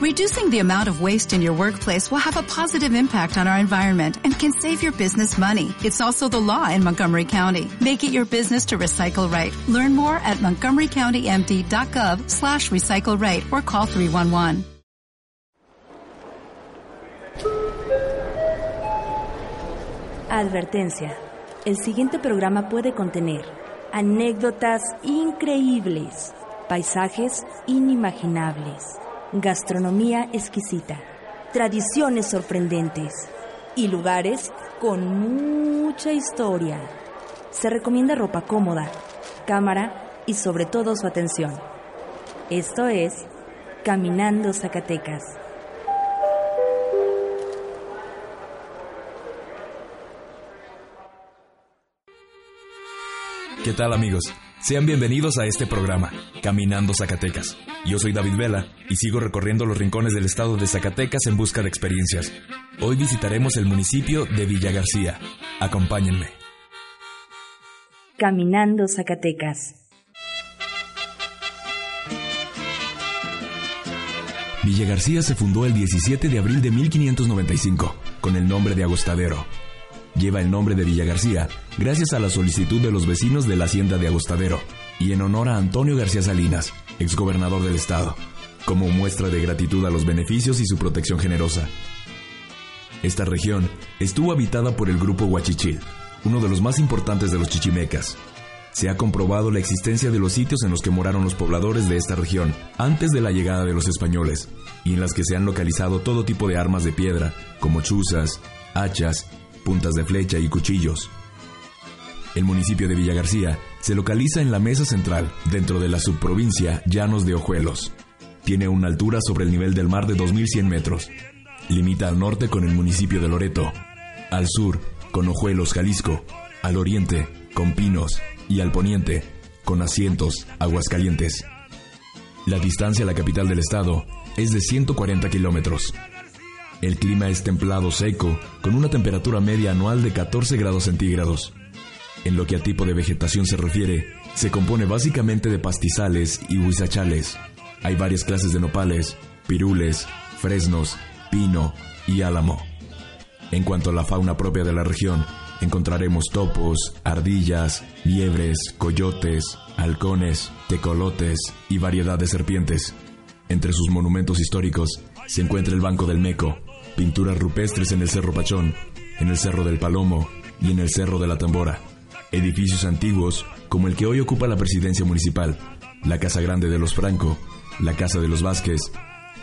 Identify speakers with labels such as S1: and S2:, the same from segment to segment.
S1: Reducing the amount of waste in your workplace will have a positive impact on our environment and can save your business money. It's also the law in Montgomery County. Make it your business to recycle right. Learn more at montgomerycountymd.gov slash recycle right or call 311.
S2: Advertencia. El siguiente programa puede contener anécdotas increíbles, paisajes inimaginables, gastronomía exquisita, tradiciones sorprendentes y lugares con mucha historia. Se recomienda ropa cómoda, cámara y sobre todo su atención. Esto es Caminando Zacatecas.
S3: ¿Qué tal amigos? Sean bienvenidos a este programa, Caminando Zacatecas. Yo soy David Vela y sigo recorriendo los rincones del estado de Zacatecas en busca de experiencias. Hoy visitaremos el municipio de Villa García. Acompáñenme.
S2: Caminando Zacatecas.
S3: Villa García se fundó el 17 de abril de 1595 con el nombre de Agostadero lleva el nombre de Villa García gracias a la solicitud de los vecinos de la hacienda de Agostadero y en honor a Antonio García Salinas, exgobernador del estado, como muestra de gratitud a los beneficios y su protección generosa. Esta región estuvo habitada por el grupo Huachichil, uno de los más importantes de los chichimecas. Se ha comprobado la existencia de los sitios en los que moraron los pobladores de esta región antes de la llegada de los españoles, y en las que se han localizado todo tipo de armas de piedra, como chuzas, hachas puntas de flecha y cuchillos. El municipio de Villa García se localiza en la mesa central, dentro de la subprovincia Llanos de Ojuelos. Tiene una altura sobre el nivel del mar de 2.100 metros. Limita al norte con el municipio de Loreto, al sur con Ojuelos, Jalisco, al oriente con Pinos y al poniente con Asientos, Aguascalientes. La distancia a la capital del estado es de 140 kilómetros. El clima es templado seco, con una temperatura media anual de 14 grados centígrados. En lo que a tipo de vegetación se refiere, se compone básicamente de pastizales y huizachales. Hay varias clases de nopales, pirules, fresnos, pino y álamo. En cuanto a la fauna propia de la región, encontraremos topos, ardillas, liebres, coyotes, halcones, tecolotes y variedad de serpientes. Entre sus monumentos históricos se encuentra el Banco del Meco, pinturas rupestres en el Cerro Pachón, en el Cerro del Palomo y en el Cerro de la Tambora. Edificios antiguos como el que hoy ocupa la presidencia municipal, la Casa Grande de los Franco, la Casa de los Vázquez,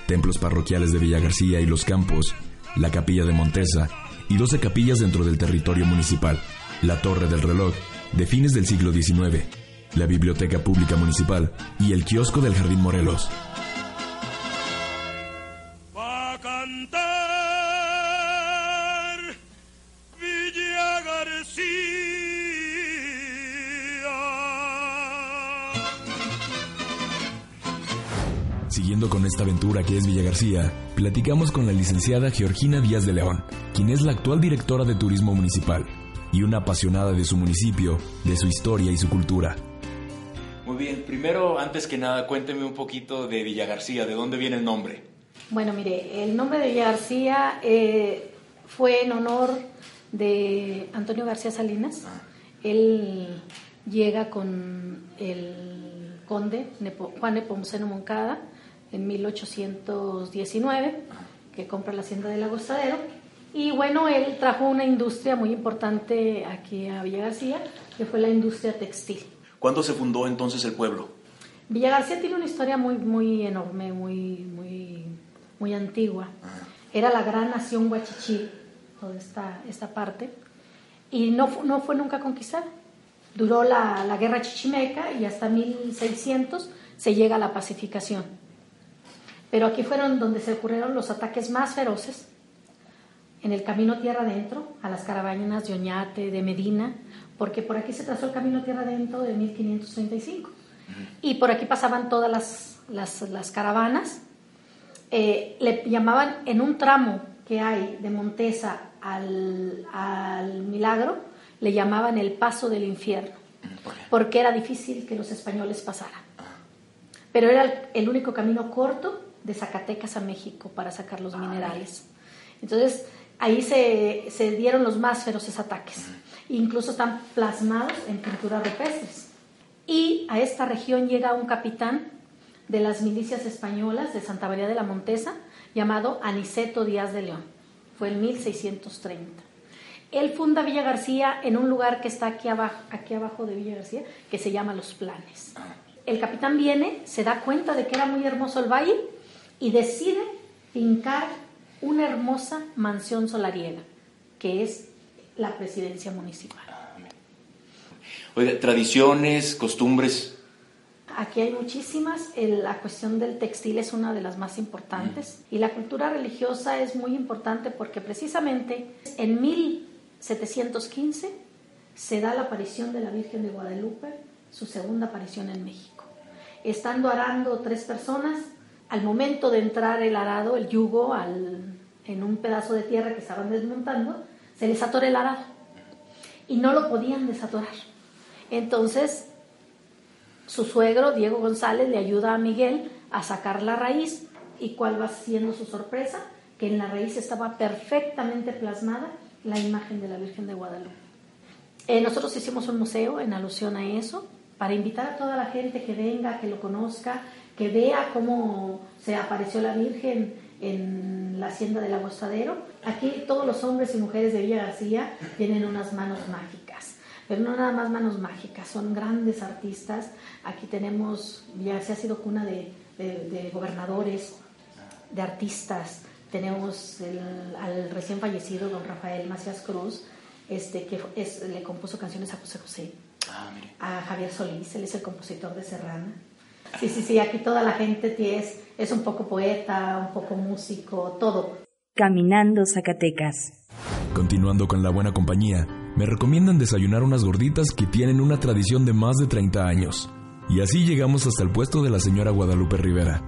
S3: templos parroquiales de Villa García y Los Campos, la Capilla de Montesa y 12 capillas dentro del territorio municipal, la Torre del Reloj de fines del siglo XIX, la Biblioteca Pública Municipal y el Kiosco del Jardín Morelos. Aventura que es Villa García, platicamos con la licenciada Georgina Díaz de León, quien es la actual directora de Turismo Municipal y una apasionada de su municipio, de su historia y su cultura.
S4: Muy bien, primero, antes que nada, cuénteme un poquito de Villa García, ¿de dónde viene el nombre?
S5: Bueno, mire, el nombre de Villa García eh, fue en honor de Antonio García Salinas. Ah. Él llega con el conde Juan Nepomuceno Moncada en 1819, que compra la hacienda del Agostadero. Y bueno, él trajo una industria muy importante aquí a Villa García, que fue la industria textil.
S4: ¿Cuándo se fundó entonces el pueblo?
S5: Villa García tiene una historia muy, muy enorme, muy, muy, muy antigua. Era la gran nación huachichí, toda esta, esta parte, y no, no fue nunca conquistada. Duró la, la guerra chichimeca y hasta 1600 se llega a la pacificación. Pero aquí fueron donde se ocurrieron los ataques más feroces, en el camino tierra adentro, a las caravanas de Oñate, de Medina, porque por aquí se trazó el camino tierra adentro de 1535. Y por aquí pasaban todas las, las, caravanas. Eh, le llamaban en un tramo que hay de Montesa al, al Milagro, le llamaban el paso del infierno, porque era difícil que los españoles pasaran. Pero era el único camino corto de Zacatecas a México para sacar los minerales. Entonces, ahí se, se dieron los más feroces ataques. Incluso están plasmados en pinturas rupestres. Y a esta región llega un capitán de las milicias españolas de Santa María de la Montesa llamado Aniceto Díaz de León. Fue en 1630. Él funda Villa García en un lugar que está aquí abajo, aquí abajo de Villa García, que se llama Los Planes. El capitán viene, se da cuenta de que era muy hermoso el valle y decide fincar una hermosa mansión solariega, que es la presidencia municipal.
S4: Oiga, tradiciones, costumbres.
S5: Aquí hay muchísimas. La cuestión del textil es una de las más importantes. Y la cultura religiosa es muy importante porque precisamente en 1715 se da la aparición de la Virgen de Guadalupe, su segunda aparición en México. Estando arando tres personas, al momento de entrar el arado, el yugo, en un pedazo de tierra que estaban desmontando, se les atora el arado y no lo podían desatorar. Entonces, su suegro, Diego González, le ayuda a Miguel a sacar la raíz y cuál va siendo su sorpresa, que en la raíz estaba perfectamente plasmada la imagen de la Virgen de Guadalupe. Eh, nosotros hicimos un museo en alusión a eso, para invitar a toda la gente que venga, que lo conozca, que vea cómo se apareció la Virgen en la hacienda del agostadero. Aquí todos los hombres y mujeres de Villa García tienen unas manos mágicas, pero no nada más manos mágicas, son grandes artistas. Aquí tenemos, Villa García ha sido cuna de, gobernadores, de artistas. Tenemos al recién fallecido don Rafael Macías Cruz, este, que le compuso canciones a José José a Javier Solís, él es el compositor de Serrana. Sí, sí, sí, aquí toda la gente es, es un poco poeta, un poco músico, todo.
S2: Caminando Zacatecas.
S3: Continuando con la buena compañía, me recomiendan desayunar unas gorditas que tienen una tradición de más de 30 años. Y así llegamos hasta el puesto de la señora Guadalupe Rivera,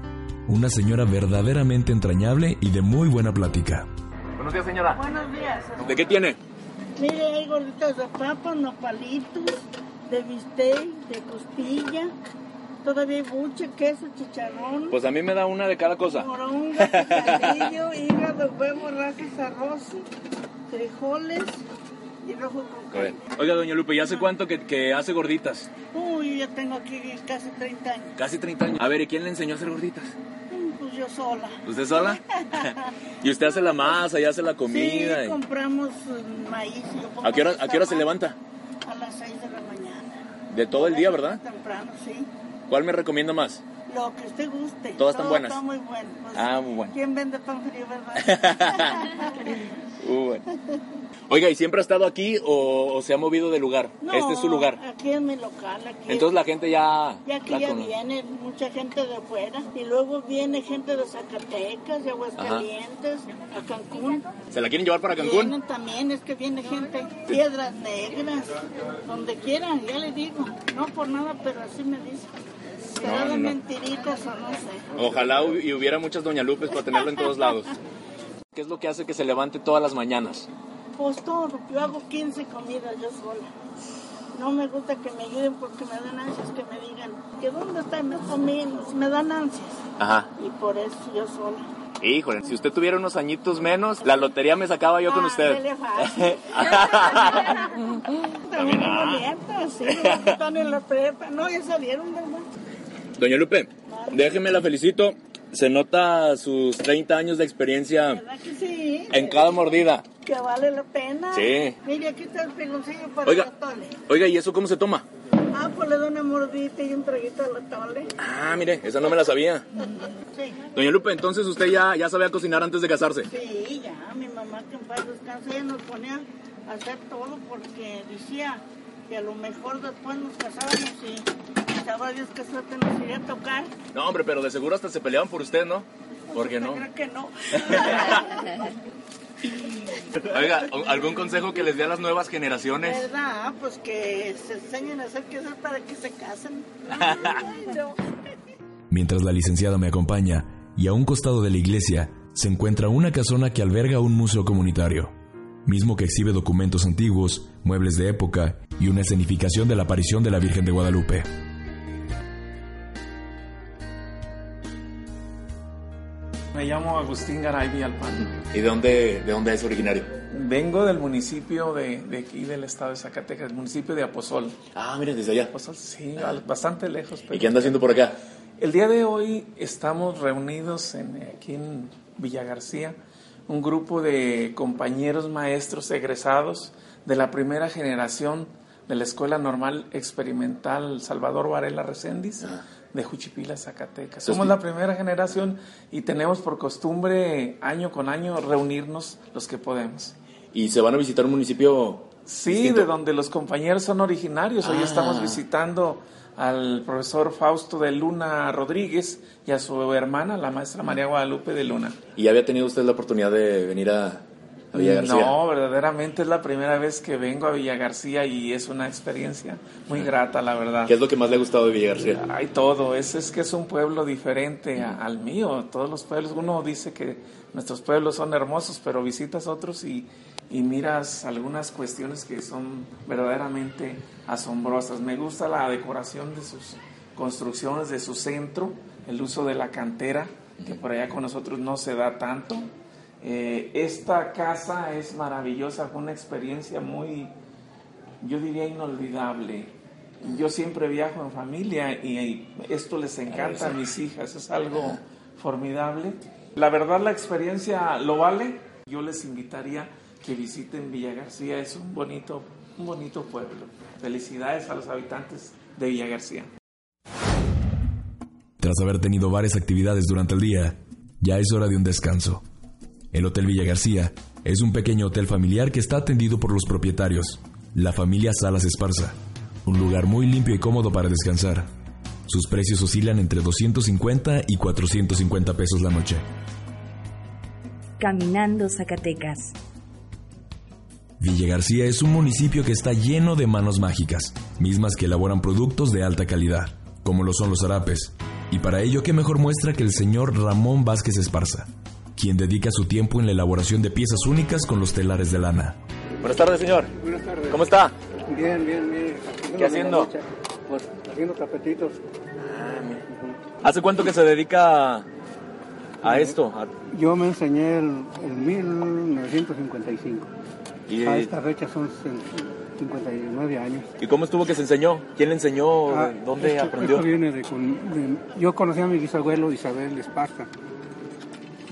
S3: una señora verdaderamente entrañable y de muy buena plática.
S4: Buenos días, señora.
S6: Buenos días.
S4: ¿De qué tiene?
S6: Mire, hay gorditas de papa, nopalitos, de bistec, de costilla, todavía hay buche, queso, chicharrón.
S4: Pues a mí me da una de cada cosa.
S6: Moronga, picadillo, hígado, huevo, rajas, arroz, frijoles y rojo con carne.
S4: Oiga, doña Lupe, ¿y hace cuánto que, que, hace gorditas?
S6: Uy, ya tengo aquí casi 30 años.
S4: Casi 30 años. A ver, ¿y quién le enseñó a hacer gorditas?
S6: Mm, pues yo sola.
S4: ¿Usted sola? ¿Y usted hace la masa y hace la comida?
S6: Sí, compramos mm, maíz.
S4: ¿A qué hora, ¿a qué hora se levanta?
S6: A las 6 de la mañana.
S4: ¿De todo el día, verdad?
S6: Temprano, sí.
S4: ¿Cuál me recomienda más?
S6: Lo que usted guste.
S4: Todas están buenas.
S6: Está muy bueno. Pues,
S4: ah, muy bueno.
S6: ¿Quién vende pan frío, verdad?
S4: muy bueno. Oiga, ¿y siempre ha estado aquí o, se ha movido de lugar?
S6: No,
S4: este es su lugar.
S6: Aquí es mi local. Aquí
S4: Entonces la gente ya.
S6: Y aquí ya viene mucha gente de afuera. Y luego viene gente de Zacatecas, de Aguascalientes, a Cancún.
S4: ¿Se la quieren llevar para Cancún?
S6: Vienen también, es que viene gente. Piedras negras, donde quieran, ya le digo. No por nada, pero así me dicen. Será de mentiritas o no sé.
S4: Ojalá y hubiera muchas Doña Lupes para tenerlo en todos lados. ¿Qué es lo que hace que se levante todas las mañanas?
S6: Pues todo, yo hago 15 comidas yo sola. No me gusta que me ayuden porque me dan ansias que me digan que dónde está me comiendo, me dan ansias.
S4: Ajá.
S6: Y por eso yo sola.
S4: Híjole, si usted tuviera unos añitos menos, la lotería me sacaba yo con
S6: Ah,
S4: usted.
S6: dele fácil. También no. sí, están en la prepa. No, ya salieron, ¿verdad?
S4: Doña Lupe, déjeme la felicito. Se nota sus 30 años de experiencia
S6: ¿Verdad que sí?
S4: en cada mordida.
S6: Que vale la pena.
S4: Sí.
S6: Mire, aquí está el piloncillo para
S4: Oiga,
S6: el atole.
S4: oiga, ¿y eso cómo se toma?
S6: Ah, pues le doy una mordita y un traguito al atole.
S4: Ah, mire, esa no me la sabía.
S6: Sí.
S4: Doña Lupe, entonces usted ya, ya sabía cocinar antes de casarse.
S6: Sí, ya, mi mamá que en paz descanse, ella nos ponía a hacer todo porque decía que a lo mejor después nos casábamos y Dios qué suerte nos iría a tocar.
S4: No, hombre, pero de seguro hasta se peleaban por usted, ¿no? ¿Por qué no?
S6: Creo que no.
S4: Oiga, ¿algún consejo que les dé a las nuevas generaciones?
S6: ¿Verdad? Pues que se enseñen a hacer qué hacer para que se casen. Ay, no.
S3: Mientras la licenciada me acompaña, y a un costado de la iglesia, se encuentra una casona que alberga un museo comunitario, mismo que exhibe documentos antiguos, muebles de época y una escenificación de la aparición de la Virgen de Guadalupe.
S7: Me llamo Agustín Garay Villalpán.
S4: ¿Y de dónde, de dónde es originario?
S7: Vengo del municipio de, de aquí, del estado de Zacatecas, el municipio de Aposol.
S4: Ah, mira, desde allá.
S7: Aposol, sí, al- bastante lejos. pero-
S4: ¿Y qué anda haciendo por acá?
S7: El día de hoy estamos reunidos en, aquí en Villa García, un grupo de compañeros maestros egresados de la primera generación de la Escuela Normal Experimental Salvador Varela Recendis de Juchipila, Zacatecas. Somos la primera generación y tenemos por costumbre año con año reunirnos los que podemos.
S4: ¿Y se van a visitar un municipio
S7: Sí,
S4: distinto?
S7: de donde los compañeros son originarios. Hoy
S4: Ah.
S7: estamos visitando al profesor Fausto de Luna Rodríguez y a su hermana, la maestra María Guadalupe de Luna.
S4: ¿Y había tenido usted la oportunidad de venir a, a Villa García?
S7: No, verdaderamente es la primera vez que vengo a Villa García y es una experiencia muy grata, la verdad.
S4: ¿Qué es lo que más le ha gustado de Villa García?
S7: Hay todo, es, es que es un pueblo diferente a- al mío. Todos los pueblos, uno dice que nuestros pueblos son hermosos, pero visitas otros y, y miras algunas cuestiones que son verdaderamente asombrosas. Me gusta la decoración de sus construcciones, de su centro, el uso de la cantera, que por allá con nosotros no se da tanto. Eh, esta casa es maravillosa, fue una experiencia muy, yo diría inolvidable. Yo siempre viajo en familia y esto les encanta a mis hijas, es algo formidable. La verdad la experiencia lo vale. Yo les invitaría que visiten Villa García, es un bonito, un bonito pueblo. Felicidades a los habitantes de Villa García.
S3: Tras haber tenido varias actividades durante el día, ya es hora de un descanso. El Hotel Villa García es un pequeño hotel familiar que está atendido por los propietarios, la familia Salas Esparza, un lugar muy limpio y cómodo para descansar. Sus precios oscilan entre 250 y 450 pesos la noche.
S2: Caminando Zacatecas.
S3: Villa García es un municipio que está lleno de manos mágicas, mismas que elaboran productos de alta calidad, como lo son los zarapes. Y para ello, qué mejor muestra que el señor Ramón Vázquez Esparza, quien dedica su tiempo en la elaboración de piezas únicas con los telares de lana.
S4: Buenas tardes, señor.
S8: Buenas tardes.
S4: ¿Cómo está?
S8: Bien, bien, bien.
S4: ¿Qué haciendo?
S8: Pues haciendo tapetitos.
S4: ¿Hace cuánto que se dedica a esto? A-
S8: Yo me enseñé el, el 1955.
S4: ¿Y,
S8: A esta fecha son 59 años.
S4: ¿Y cómo estuvo que se enseñó? ¿Quién le enseñó?
S8: Ah,
S4: ¿De ¿Dónde
S8: esto-
S4: aprendió?
S8: esto viene de, con- de- Yo conocí a mi bisabuelo Isabel Esparza.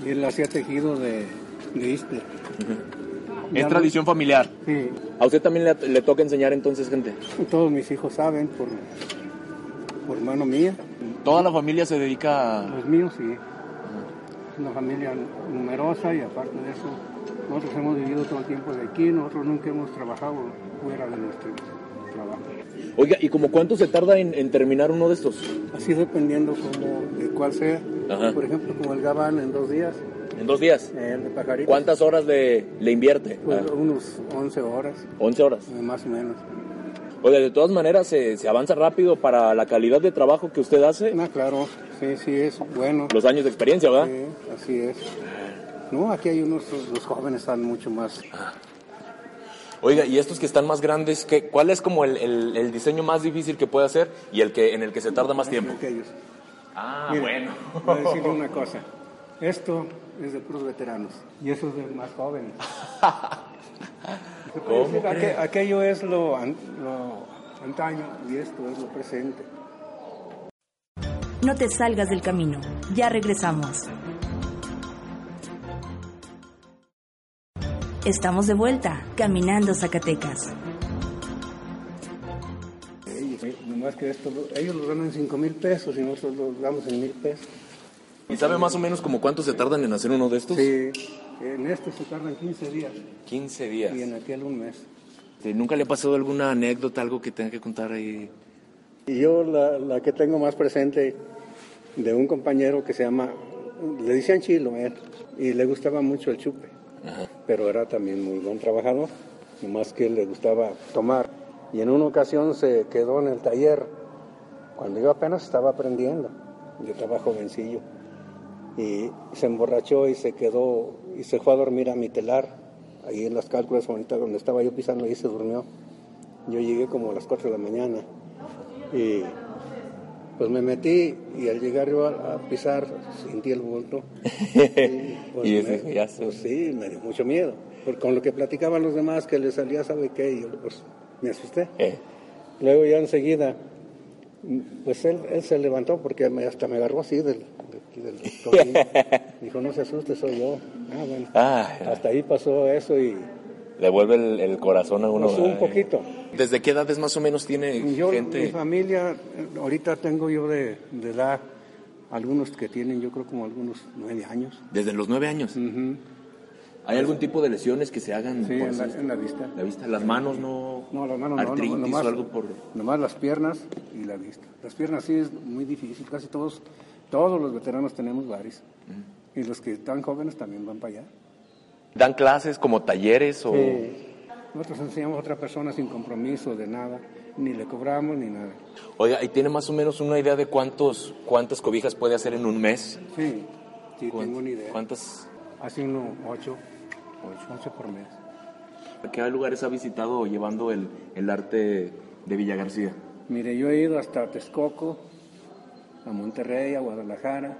S8: Y él hacía tejido de, de Ixtle.
S4: Es tradición familiar.
S8: Sí,
S4: ¿A usted también le, le toca enseñar entonces, gente?
S8: todos mis hijos saben por, por mano mía.
S4: ¿Toda la familia se dedica a...?
S8: Los míos sí. Una familia numerosa y aparte de eso, nosotros hemos vivido todo el tiempo de aquí, nosotros nunca hemos trabajado fuera de nuestro trabajo.
S4: Oiga, ¿y como cuánto se tarda en, en terminar uno de estos?
S8: Así dependiendo como de cuál sea.
S4: Ajá.
S8: Por ejemplo, como el gabán en dos días,
S4: ¿En dos días?
S8: el de pajaritos,
S4: ¿Cuántas horas le, le invierte?
S8: pues
S4: Ah,
S8: unos 11 horas,
S4: 11 horas.
S8: eh, más o menos.
S4: Oiga, de todas maneras se, se avanza rápido para la calidad de trabajo que usted hace.
S8: Ah, claro, sí, sí es bueno.
S4: Los años de experiencia, ¿verdad?
S8: Sí, así es. No, aquí hay unos, los jóvenes están mucho más
S4: Oiga, y estos que están más grandes, ¿qué, ¿cuál es como el, el- el diseño más difícil que puede hacer y el que en el que se tarda más tiempo?
S8: aquellos.
S4: Ah, bueno.
S8: Voy a decirle una cosa. Esto es de puros veteranos y eso es de más jóvenes. Aquello es lo, an- lo antaño y esto es lo presente.
S2: No te salgas del camino. Ya regresamos. Estamos de vuelta, Caminando Zacatecas.
S8: Ellos, eh, nomás que esto, lo- ellos lo dan en 5 mil pesos y nosotros lo damos en mil pesos.
S4: ¿Y sabe más o menos como cuánto se tardan en hacer uno de estos?
S8: Sí, en este se tardan 15 días
S4: 15 días.
S8: y en aquel un mes.
S4: ¿Nunca le ha pasado alguna anécdota, algo que tenga que contar ahí?
S8: Y yo la, la que tengo más presente de un compañero que se llama, le decían Chilo, él, y le gustaba mucho el chupe, pero era también muy buen trabajador, nomás que le gustaba tomar. Y en una ocasión se quedó en el taller, cuando yo apenas estaba aprendiendo, yo estaba jovencillo, y se emborrachó y se quedó, y se fue a dormir a mi telar, ahí en las cálculas bonitas donde estaba yo pisando, ahí se durmió. Yo llegué como a las 4 de la mañana y Pues me metí y al llegar yo a, a pisar sentí el bulto. Y, pues,
S4: Y
S8: me-
S4: ya
S8: pues sí, me dio mucho miedo. Porque con lo que platicaban los demás que les salía sabe qué, y yo pues me asusté.
S4: Eh,
S8: Luego ya enseguida, pues él, él se levantó porque me- hasta me agarró así del, del tobillo. Dijo, no se asuste, soy yo. Ah, bueno.
S4: ah,
S8: Hasta ahí pasó eso y
S4: le vuelve el, el corazón a uno.
S8: pues, un poquito.
S4: ¿Desde qué edades más o menos tiene
S8: Yo, mi
S4: gente?
S8: familia, eh, ahorita tengo yo de, de edad, algunos que tienen, yo creo como algunos nueve años.
S4: Desde los nueve años. ¿Hay algún tipo de lesiones que se hagan
S8: Sí,
S4: por
S8: en la,
S4: esas-
S8: en la vista.
S4: la vista? ¿Las manos no?
S8: No, las manos no,
S4: artritis
S8: no, nomás,
S4: o algo por...?
S8: nomás las piernas y la vista. Las piernas sí es muy difícil, casi todos, todos los veteranos tenemos varios. Y los que están jóvenes también van para allá.
S4: ¿Dan clases como talleres o...?
S8: Sí. Nosotros enseñamos a otra persona sin compromiso de nada, ni le cobramos ni nada.
S4: Oiga, ¿y tiene más o menos una idea de cuántos cuántas cobijas puede hacer en un mes?
S8: Sí, sí,
S4: ¿Cuán-
S8: tengo una idea.
S4: ¿Cuántas?
S8: Hace uno ocho, ocho por mes.
S4: ¿A qué lugares ha visitado llevando el, el arte de Villa García?
S8: Mire, yo he ido hasta Texcoco, a Monterrey, a Guadalajara,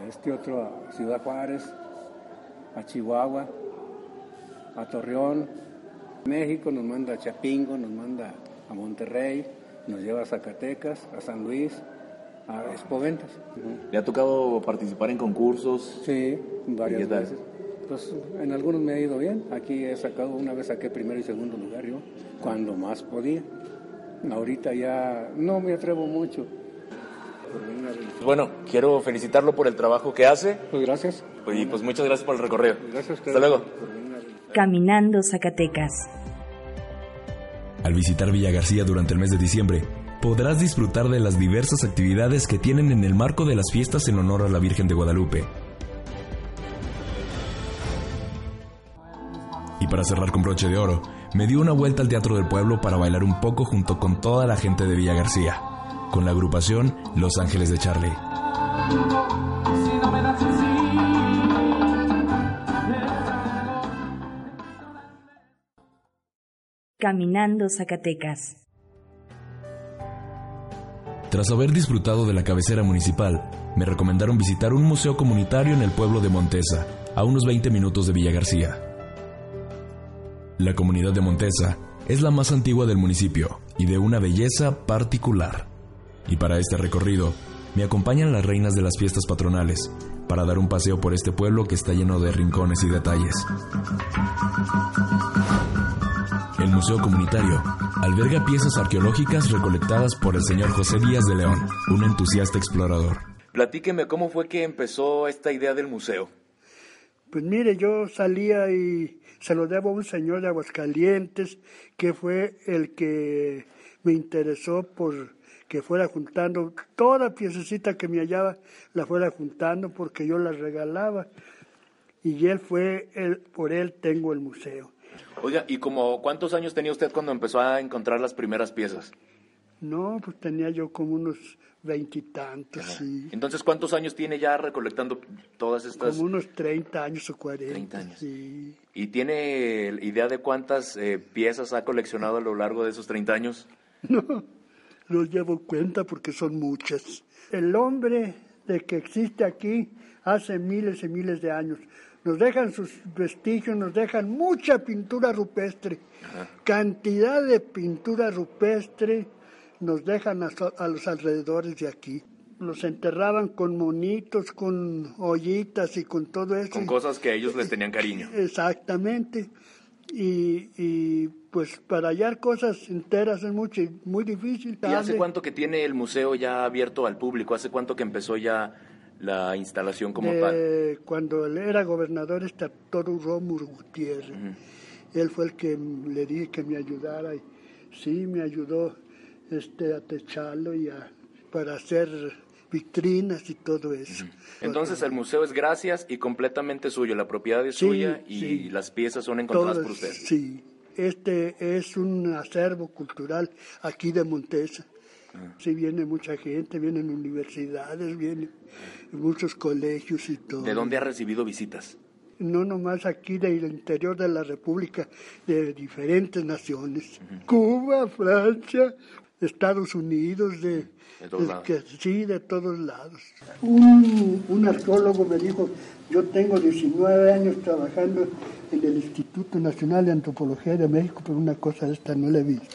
S8: a este otro, a Ciudad Juárez, a Chihuahua, a Torreón. México nos manda a Chapingo, nos manda a Monterrey, nos lleva a Zacatecas, a San Luis, a Expoventas.
S4: ¿Le ha tocado participar en concursos?
S8: Sí,
S4: ¿Y
S8: varias
S4: qué tal?
S8: veces. Pues en algunos me ha ido bien. Aquí he sacado, una vez saqué primero y segundo lugar yo, cuando más podía. Ahorita ya no me atrevo mucho.
S4: Bueno, quiero felicitarlo por el trabajo que hace
S8: Pues gracias.
S4: y pues muchas gracias por el recorrido.
S8: Gracias a ustedes.
S4: Hasta luego.
S2: Caminando Zacatecas.
S3: Al visitar Villa García durante el mes de diciembre, podrás disfrutar de las diversas actividades que tienen en el marco de las fiestas en honor a la Virgen de Guadalupe. Y para cerrar con broche de oro, me dio una vuelta al Teatro del Pueblo para bailar un poco junto con toda la gente de Villa García, con la agrupación Los Ángeles de Charlie.
S2: Caminando Zacatecas.
S3: Tras haber disfrutado de la cabecera municipal, me recomendaron visitar un museo comunitario en el pueblo de Montesa, a unos 20 minutos de Villa García. La comunidad de Montesa es la más antigua del municipio y de una belleza particular. Y para este recorrido, me acompañan las reinas de las fiestas patronales, para dar un paseo por este pueblo que está lleno de rincones y detalles. El Museo Comunitario alberga piezas arqueológicas recolectadas por el señor José Díaz de León, un entusiasta explorador.
S4: Platíqueme cómo fue que empezó esta idea del museo.
S9: Pues mire, yo salía y se lo debo a un señor de Aguascalientes que fue el que me interesó por que fuera juntando toda piececita que me hallaba, la fuera juntando porque yo la regalaba. Y él fue, por él tengo el museo.
S4: Oiga, ¿y como cuántos años tenía usted cuando empezó a encontrar las primeras piezas?
S9: No, pues tenía yo como unos veintitantos, sí.
S4: Entonces, ¿cuántos años tiene ya recolectando todas estas?
S9: Como unos 30 años o 40.
S4: 30 años.
S9: Sí.
S4: ¿Y tiene idea de cuántas eh, piezas ha coleccionado a lo largo de esos 30 años?
S9: No, los llevo cuenta porque son muchas. El hombre de que existe aquí hace miles y miles de años. Nos dejan sus vestigios, nos dejan mucha pintura rupestre, cantidad de pintura rupestre nos dejan a, a los alrededores de aquí. Los enterraban con monitos, con ollitas y con todo eso.
S4: Con cosas que a ellos les tenían cariño.
S9: Exactamente. Y, y, pues para hallar cosas enteras es mucho, muy difícil.
S4: ¿Y hace cuánto que tiene el museo ya abierto al público? ¿Hace cuánto que empezó ya la instalación como tal?
S9: Cuando él era gobernador este Arturo Rómulo Gutiérrez. Él fue el que le dije que me ayudara y sí, me ayudó este, a techarlo y a, para hacer vitrinas y todo eso.
S4: Entonces el museo es gracias y completamente suyo, la propiedad es
S9: Sí,
S4: suya y
S9: sí.
S4: las piezas son encontradas por usted.
S9: Sí, este es un acervo cultural aquí de Montesa.
S4: Ah.
S9: Sí, viene mucha gente, vienen universidades, vienen muchos colegios y todo.
S4: ¿De dónde ha recibido visitas?
S9: No nomás aquí del interior de la República, de diferentes naciones. Cuba, Francia, Estados Unidos, de,
S4: De todos
S9: de-
S4: lados.
S9: que- sí, de todos lados. Un, un arqueólogo me dijo, yo tengo 19 años trabajando en el Instituto Nacional de Antropología de México, pero una cosa de esta no la he visto.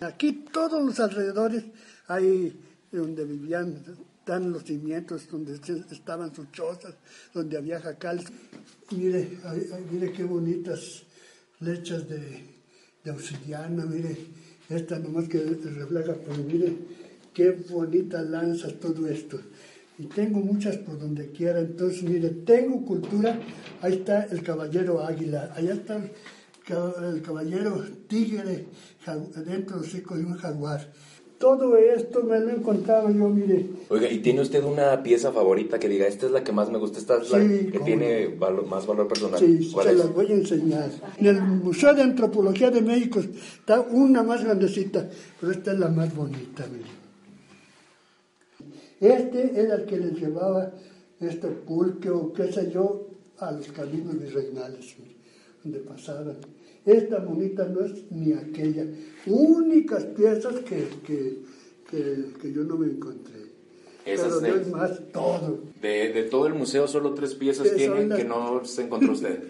S9: Aquí todos los alrededores hay donde vivían, están los cimientos, donde estaban sus chozas, donde había jacales. Mire, ay, ay, mire qué bonitas flechas de, de obsidiana, mire, esta nomás que refleja, pero mire qué bonitas lanzas, todo esto. Y tengo muchas por donde quiera, entonces mire, tengo cultura, ahí está el caballero águila, allá está el, ca- el caballero tigre dentro del hocico de un jaguar. Todo esto me lo he encontrado yo, mire,
S4: Oiga, ¿y tiene usted una pieza favorita que diga, esta es la que más me gusta, esta es la
S9: Sí,
S4: que tiene más valor personal?
S9: Sí,
S4: ¿Cuál
S9: se
S4: es?
S9: las voy a enseñar. En el Museo de Antropología de México está una más grandecita, pero esta es la más bonita, mire. Este era el que les llevaba este pulque o qué sé yo a los caminos virreinales, mire, donde pasaban. Esta bonita no es ni aquella. Únicas piezas que, que, que, que yo no me encontré.
S4: Esas
S9: pero
S4: de-
S9: no es más todo.
S4: De, de todo el museo, solo tres piezas tienen
S9: las-
S4: que no se encontró usted.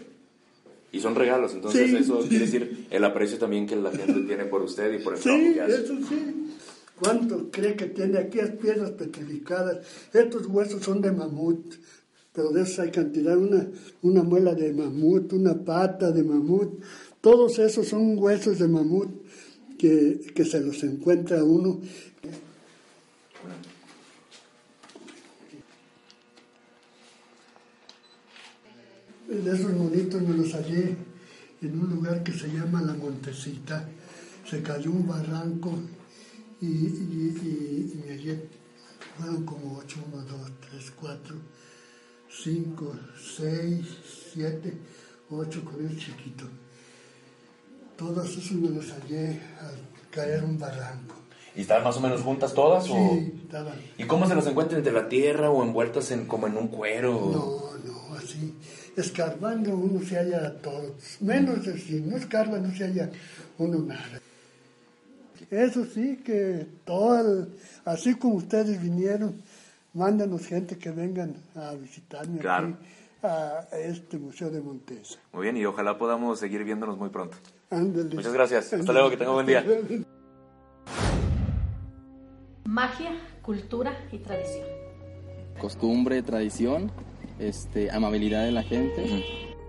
S4: Y son regalos, entonces
S9: Sí,
S4: eso
S9: sí.
S4: quiere decir el aprecio también que la gente tiene por usted y por el trabajo
S9: Sí,
S4: que hace.
S9: eso sí. ¿Cuánto cree que tiene aquí las piedras petrificadas? Estos huesos son de mamut, pero de esos hay cantidad, una, una muela de mamut, una pata de mamut, todos esos son huesos de mamut que, que se los encuentra uno. De esos monitos me los hallé en un lugar que se llama La Montecita. Se cayó un barranco y, me hallé, fueron como ocho, uno, dos, tres, cuatro, cinco, seis, siete, ocho con el chiquito. Todos esos me los hallé al caer un barranco.
S4: ¿Y estaban más o menos juntas todas? o-
S9: Sí, estaban.
S4: ¿Y cómo se las encuentran entre la tierra o envueltas en como en un cuero?
S9: No, no, así. Escarbando uno se halla todo. Menos si no escarba no se halla uno nada. Eso sí que todo, el- así como ustedes vinieron, mándanos gente que vengan a visitarme
S4: Claro.
S9: aquí a este Museo de Montesa.
S4: Muy bien, y ojalá podamos seguir viéndonos muy pronto.
S9: Ándale.
S4: Muchas gracias. Hasta luego, que tenga buen día.
S5: Magia, cultura y tradición.
S10: costumbre, tradición, este, amabilidad de la gente.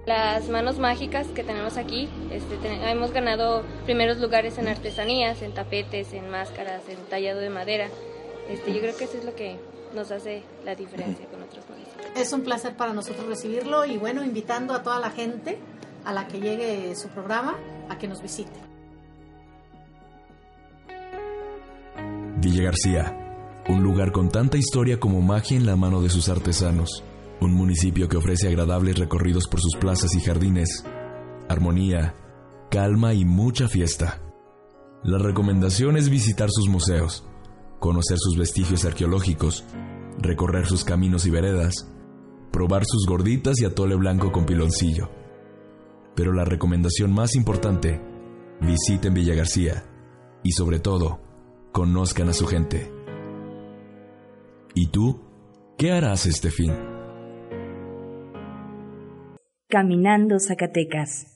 S11: Las manos mágicas que tenemos aquí, este, ten- hemos ganado primeros lugares en artesanías, en tapetes, en máscaras, en tallado de madera. Este, yo creo que eso es lo que nos hace la diferencia con otros municipios.
S5: Es un placer para nosotros recibirlo y bueno, invitando a toda la gente a la que llegue su programa a que nos visite.
S3: Villa García, un lugar con tanta historia como magia en la mano de sus artesanos. Un municipio que ofrece agradables recorridos por sus plazas y jardines, armonía, calma y mucha fiesta. La recomendación es visitar sus museos, conocer sus vestigios arqueológicos, recorrer sus caminos y veredas, probar sus gorditas y atole blanco con piloncillo. Pero la recomendación más importante, visiten Villa García y sobre todo, conozcan a su gente. ¿Y tú? ¿Qué harás este fin?
S2: Caminando Zacatecas.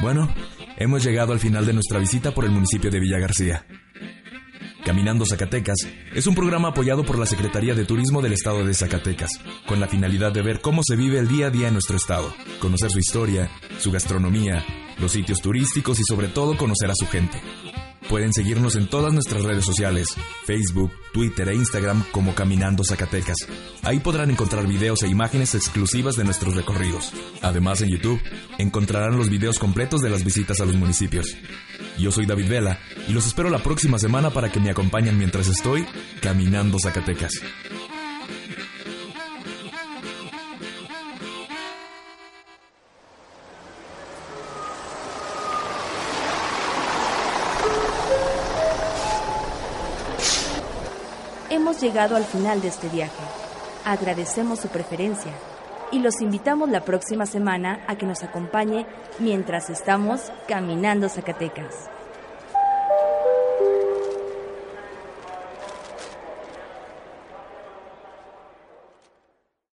S3: Bueno, hemos llegado al final de nuestra visita por el municipio de Villa García. Caminando Zacatecas es un programa apoyado por la Secretaría de Turismo del Estado de Zacatecas, con la finalidad de ver cómo se vive el día a día en nuestro estado, conocer su historia, su gastronomía, los sitios turísticos y sobre todo conocer a su gente. Pueden seguirnos en todas nuestras redes sociales, Facebook, Twitter e Instagram como Caminando Zacatecas. Ahí podrán encontrar videos e imágenes exclusivas de nuestros recorridos. Además en YouTube encontrarán los videos completos de las visitas a los municipios. Yo soy David Vela y los espero la próxima semana para que me acompañen mientras estoy Caminando Zacatecas.
S2: Llegado al final de este viaje. Agradecemos su preferencia. y los invitamos la próxima semana a que nos acompañe mientras estamos caminando Zacatecas.